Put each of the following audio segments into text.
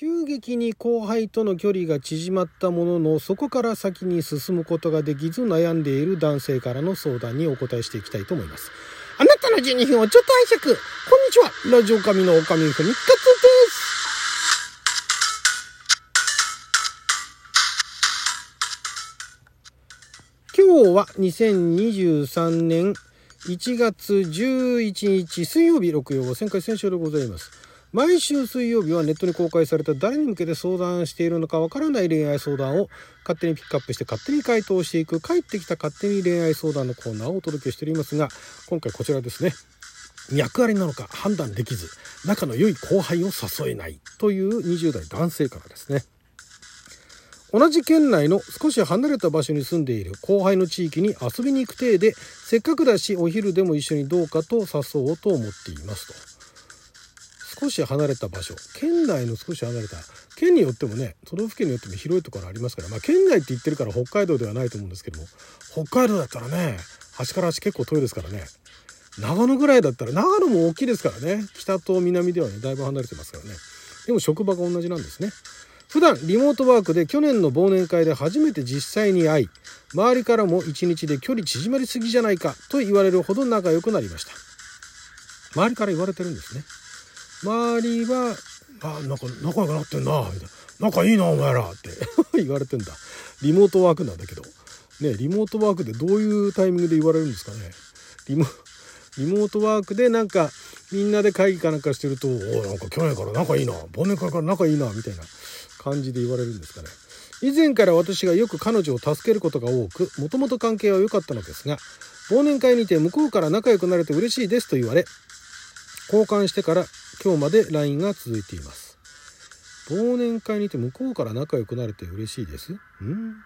急激に後輩との距離が縮まったもののそこから先に進むことができず悩んでいる男性からの相談にお答えしていきたいと思います。あなたの12分をちょっと拝借こんにちは。ラジオ神の女将ふみかつです。今日は2023年1月11日水曜日6曜5 0回先週でございます。毎週水曜日はネットに公開された誰に向けて相談しているのかわからない恋愛相談を勝手にピックアップして勝手に回答していく帰ってきた勝手に恋愛相談のコーナーをお届けしておりますが今回こちらですね脈ありなのか判断できず仲の良い後輩を誘えないという20代男性からですね同じ県内の少し離れた場所に住んでいる後輩の地域に遊びに行く体でせっかくだしお昼でも一緒にどうかと誘おうと思っていますと。少し離れた場所。県内の少し離れた。県によってもね都道府県によっても広いところありますから。まあ県内って言ってるから北海道ではないと思うんですけども。北海道だったらね端から端結構遠いですからね。長野ぐらいだったら長野も大きいですからね。北と南ではねだいぶ離れてますからね。でも職場が同じなんですね。普段リモートワークで去年の忘年会で初めて実際に会い周りからも一日で距離縮まりすぎじゃないかと言われるほど仲良くなりました。周りから言われてるんですね。周りは「あなんか仲良くなってんな」みたいな「仲いいなお前ら」って。言われてんだ。リモートワークなんだけど。ねリモートワークでどういうタイミングで言われるんですかね。リモートワークでなんかみんなで会議かなんかしてると「おなんか去年から仲いいな。忘年会から仲いいな」みたいな感じで言われるんですかね。以前から私がよく彼女を助けることが多くもともと関係は良かったのですが忘年会にて向こうから仲良くなれて嬉しいですと言われ交換してから今日まで LINE が続いています。忘年会にて向こうから仲良くなれて嬉しいです。うん、ま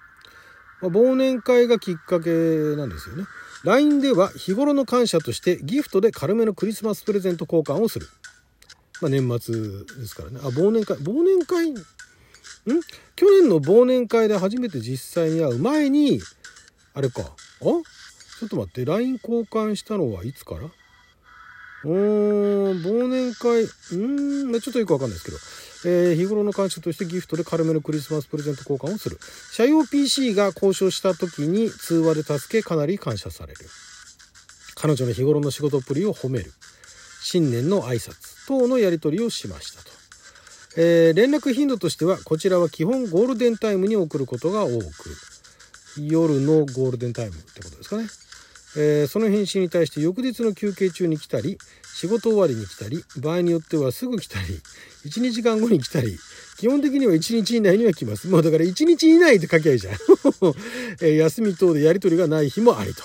あ、忘年会がきっかけなんですよね。LINE では日頃の感謝としてギフトで軽めのクリスマスプレゼント交換をする、まあ、年末ですからね。あ忘年会。忘年会？ん？去年の忘年会で初めて実際に会う前にあれか。あ？ちょっと待って。LINE 交換したのはいつから？うーん、忘年会、うーん、ちょっとよくわかんないですけど、えー、日頃の感謝としてギフトで軽めのクリスマスプレゼント交換をする。社用 PC が交渉した時に通話で助けかなり感謝される。彼女の日頃の仕事っぷりを褒める。新年の挨拶等のやり取りをしましたと。えー、連絡頻度としては、こちらは基本ゴールデンタイムに送ることが多く、夜のゴールデンタイムってことですかね。えー、その返信に対して翌日の休憩中に来たり仕事終わりに来たり場合によってはすぐ来たり12時間後に来たり基本的には1日以内には来ます。もうだから1日以内って書きゃいいじゃん、えー、休み等でやり取りがない日もありと。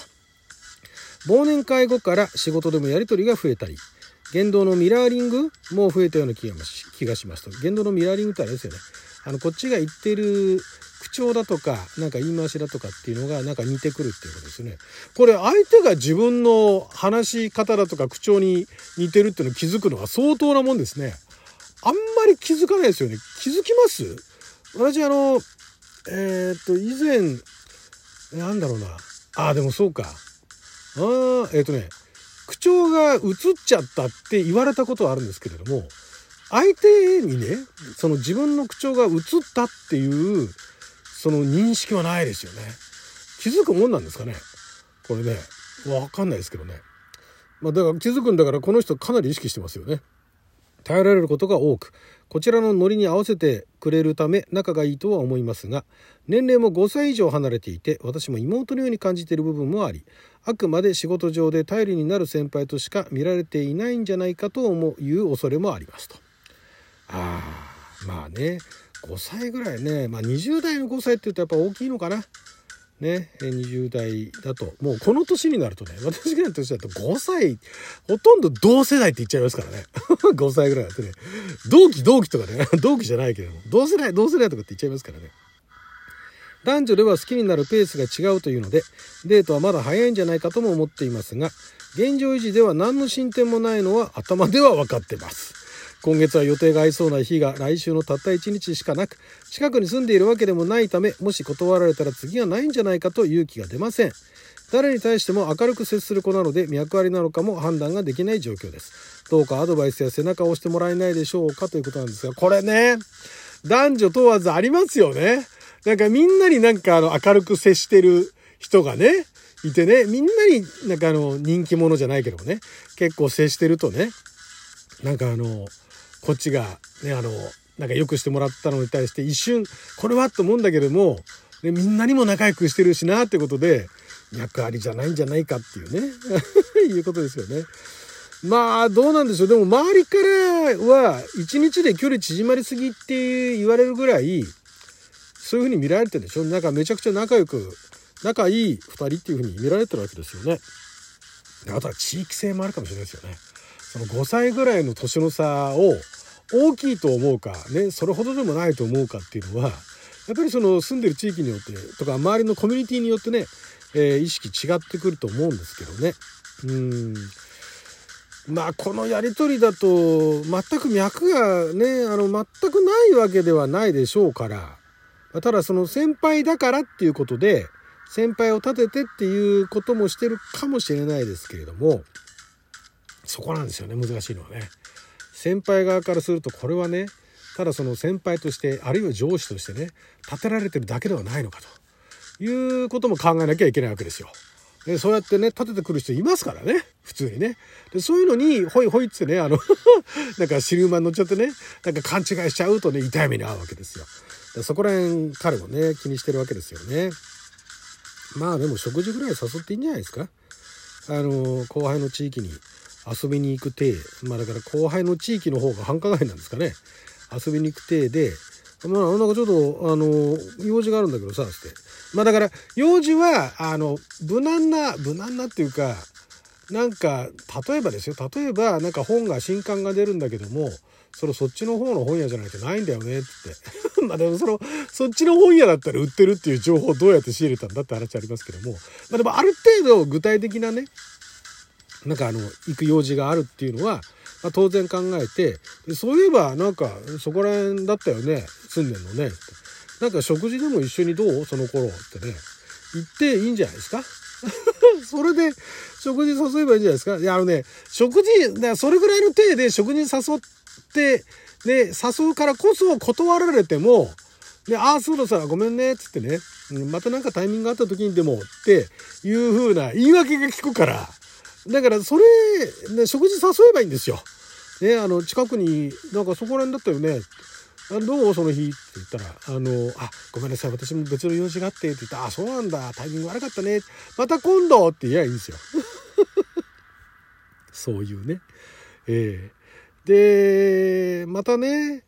忘年会後から仕事でもやり取りが増えたり言動のミラーリングも増えたような気が気がしますと。言動のミラーリングってあれですよね。あのこっちが言ってる口調だとかなんか言い回しだとかっていうのがなんか似てくるっていうことですね。これ相手が自分の話し方だとか口調に似てるっていうのを気づくのは相当なもんですね。あんまり気づかないですよね。気づきます？私あのえー、っと以前なんだろうなあでもそうかあえー、っとね口調が映っちゃったって言われたことはあるんですけれども相手にねその自分の口調が映ったっていうその認識はないですよね。気づくもんなんですかね？これね、わかんないですけどね。まあだから気づくんだからこの人かなり意識してますよね。頼られることが多く、こちらのノリに合わせてくれるため仲がいいとは思いますが、年齢も5歳以上離れていて、私も妹のように感じている部分もあり、あくまで仕事上で頼りになる先輩としか見られていないんじゃないかと思ういう恐れもありますと。ああ、まあね、5歳ぐらいね、まあ、20代の5歳って言うとやっぱ大きいのかな。ね、20代だと、もうこの年になるとね、私ぐらいの年だと5歳、ほとんど同世代って言っちゃいますからね。5歳ぐらいだとね、同期同期とかね、同期じゃないけども、同世代同世代とかって言っちゃいますからね。男女では好きになるペースが違うというので、デートはまだ早いんじゃないかとも思っていますが、現状維持では何の進展もないのは頭では分かってます。今月は予定が合いそうな日が来週のたった1日しかなく近くに住んでいるわけでもないためもし断られたら次はないんじゃないかと勇気が出ません誰に対しても明るく接する子なので脈ありなのかも判断ができない状況ですどうかアドバイスや背中を押してもらえないでしょうかということなんですがこれね男女問わずありますよね。なんかみんなになんかあの明るく接してる人がね、いてね、みんなになんかあの人気者じゃないけどもね、結構接してるとね、なんかあの、こっちがね、あの、なんか良くしてもらったのに対して一瞬、これはと思うんだけども、ね、みんなにも仲良くしてるしなってことで、脈ありじゃないんじゃないかっていうね、いうことですよね。まあ、どうなんでしょう。でも周りからは、一日で距離縮まりすぎって言われるぐらい、そういうふうに見られてるでしょ。なんかめちゃくちゃ仲良く、仲いい二人っていうふうに見られてるわけですよね。あとは地域性もあるかもしれないですよね。その5歳ぐらいの年の差を大きいと思うか、ね、それほどでもないと思うかっていうのは、やっぱりその住んでる地域によってとか周りのコミュニティによってね、えー、意識違ってくると思うんですけどね。うんまあこのやり取りだと全く脈がねあの全くないわけではないでしょうからただその先輩だからっていうことで先輩を立ててっていうこともしてるかもしれないですけれどもそこなんですよね難しいのはね。先輩側からするとこれはねただその先輩としてあるいは上司としてね立てられてるだけではないのかと。いうことも考えなきゃいけないわけですよ。でそうやってね立ててくる人いますからね普通にね。でそういうのにホイホイってねあの なんか尻馬に乗っちゃってねなんか勘違いしちゃうとね痛い目に遭うわけですよ。でそこら辺彼もね気にしてるわけですよね。まあでも食事ぐらい誘っていいんじゃないですか。あの後輩の地域に遊びに行く体。まあだから後輩の地域の方が繁華街なんですかね。遊びに行く体で。まあなんかちょっとあの用事があるんだけどさつって。まあだから用事はあの無難な無難なっていうかなんか例えばですよ。例えばなんか本が新刊が出るんだけどもそれそっちの方の本屋じゃないとないんだよねって。まあでもそのそっちの本屋だったら売ってるっていう情報をどうやって仕入れたんだって話ありますけども。まあでもある程度具体的なねなんかあの行く用事があるっていうのは、まあ、当然考えてそういえばなんかそこら辺だったよね住んでんのねなんか食事でも一緒にどう？その頃ってね。行っていいんじゃないですか？それで食事誘えばいいんじゃないですか？いやあのね食事だそれぐらいの体で食事誘ってで誘うからこそ断られてもで、ああ、そうださ、ごめんね、つってね、またなんかタイミングがあった時にでもっていう風な言い訳が聞くから、だからそれ、ね、食事誘えばいいんですよ。ね、あの、近くに、なんかそこら辺だったよね。あどう？その日って言ったら、あの、あ、ごめんなさい、私も別の用事があってって言ったら、あ、そうなんだ、タイミング悪かったね。また今度って言えばいいんですよ。そういうね。ええー、で、またね、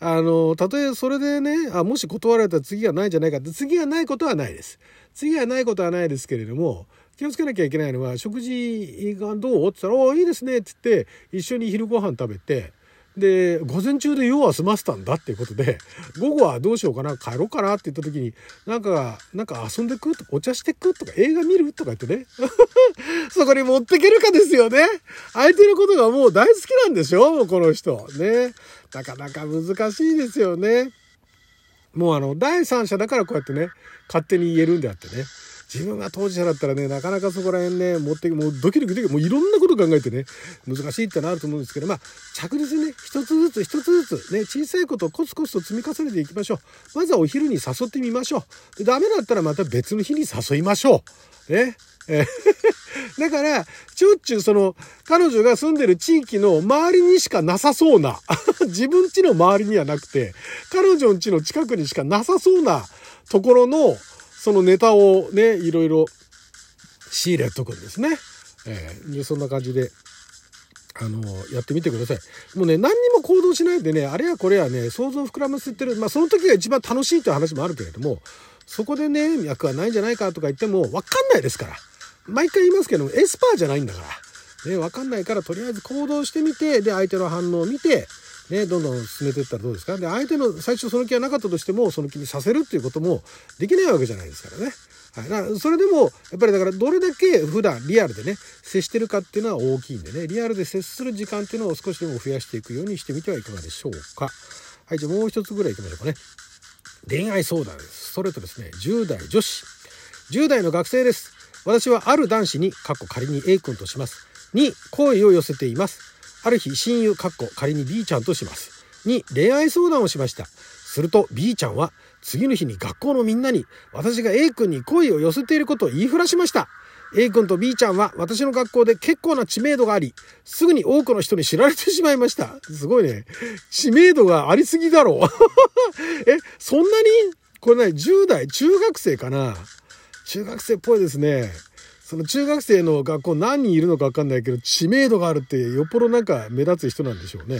あの、たとえそれでね、あ、もし断られたら次がないんじゃないかって、次がないことはないです。次がないことはないですけれども、気をつけなきゃいけないのは、食事がどう？って言ったら、おいいですねって言って、一緒に昼ご飯食べて、で、午前中で用は済ませたんだっていうことで、午後はどうしようかな、帰ろうかなって言った時に、なんか、なんか遊んでく？とか、お茶してく？とか、映画見る？とか言ってね。そこに持ってけるかですよね。相手のことがもう大好きなんでしょ？この人。ね。なかなか難しいですよね。もうあの、第三者だからこうやってね、勝手に言えるんであってね。自分が当事者だったらね、なかなかそこら辺ね、持って、もうドキドキドキ、もういろんなこと考えてね、難しいってなると思うんですけど、まあ、着実にね、一つずつ一つずつね、小さいことをコツコツと積み重ねていきましょう。まずはお昼に誘ってみましょう。で、ダメだったらまた別の日に誘いましょう。ね。え だから、ちょっちゅうその、彼女が住んでる地域の周りにしかなさそうな、自分家の周りにはなくて、彼女ん家の近くにしかなさそうなところの、そのネタをね、いろいろ仕入れとくんですね。えー、そんな感じで、あの、やってみてください。もうね、何にも行動しないでね、あれやこれやね、想像膨らませてる。まあ、その時が一番楽しいという話もあるけれども、そこでね、脈はないんじゃないかとか言っても、わかんないですから。毎回言いますけど、エスパーじゃないんだから。ね、わかんないから、とりあえず行動してみて、で、相手の反応を見て、ね、どんどん進めていったらどうですか？で相手の最初その気がなかったとしてもその気にさせるっていうこともできないわけじゃないですからね。はい、だからそれでもやっぱりだからどれだけ普段リアルでね接してるかっていうのは大きいんでねリアルで接する時間っていうのを少しでも増やしていくようにしてみてはいかがでしょうか。はいじゃあもう一つぐらいいきましょうかね。恋愛相談です。それとですね10代女子10代の学生です。私はある男子に過去仮に A 君としますに好意を寄せています。ある日親友かっこ仮に B ちゃんとします。に恋愛相談をしました。すると B ちゃんは次の日に学校のみんなに私が A 君に恋を寄せていることを言いふらしました。A 君と B ちゃんは私の学校で結構な知名度があり、すぐに多くの人に知られてしまいました。すごいね。知名度がありすぎだろう。え、そんなに？これね、10代、中学生かな？中学生っぽいですね。その中学生の学校何人いるのかわかんないけど、知名度があるってよっぽどなんか目立つ人なんでしょうね。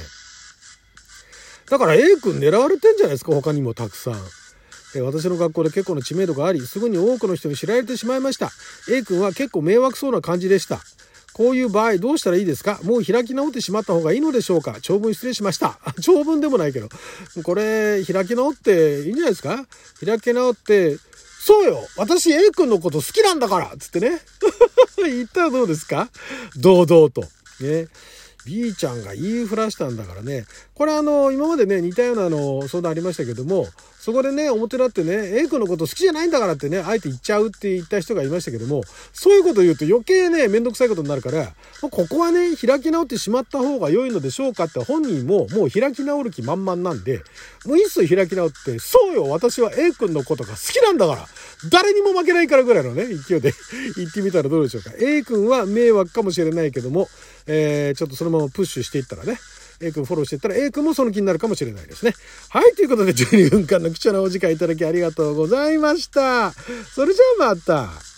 だから A 君狙われてんじゃないですか、他にもたくさん。私の学校で結構な知名度があり、すぐに多くの人に知られてしまいました。A 君は結構迷惑そうな感じでした。こういう場合どうしたらいいですか？もう開き直ってしまった方がいいのでしょうか？長文失礼しました。長文でもないけど。これ、開き直っていいんじゃないですか？開き直って、そうよ私 A 君のこと好きなんだからつってね。言ったらどうですか？堂々と。ね。B ちゃんが言いふらしたんだからね。これあの、今までね、似たようなあの相談ありましたけども、そこでね、表立ってね、A 君のこと好きじゃないんだからってね、あえて言っちゃうって言った人がいましたけども、そういうこと言うと余計ね、めんどくさいことになるから、ここはね、開き直ってしまった方が良いのでしょうかって本人ももう開き直る気満々なんで、もういっそ開き直って、そうよ、私は A 君のことが好きなんだから、誰にも負けないからぐらいのね、勢いで 言ってみたらどうでしょうか。A 君は迷惑かもしれないけども、え、ちょっとそのままプッシュしていったらね、A 君フォローしていったら A 君もその気になるかもしれないですね。はい、ということで12分間の貴重なお時間いただきありがとうございました。それじゃあまた。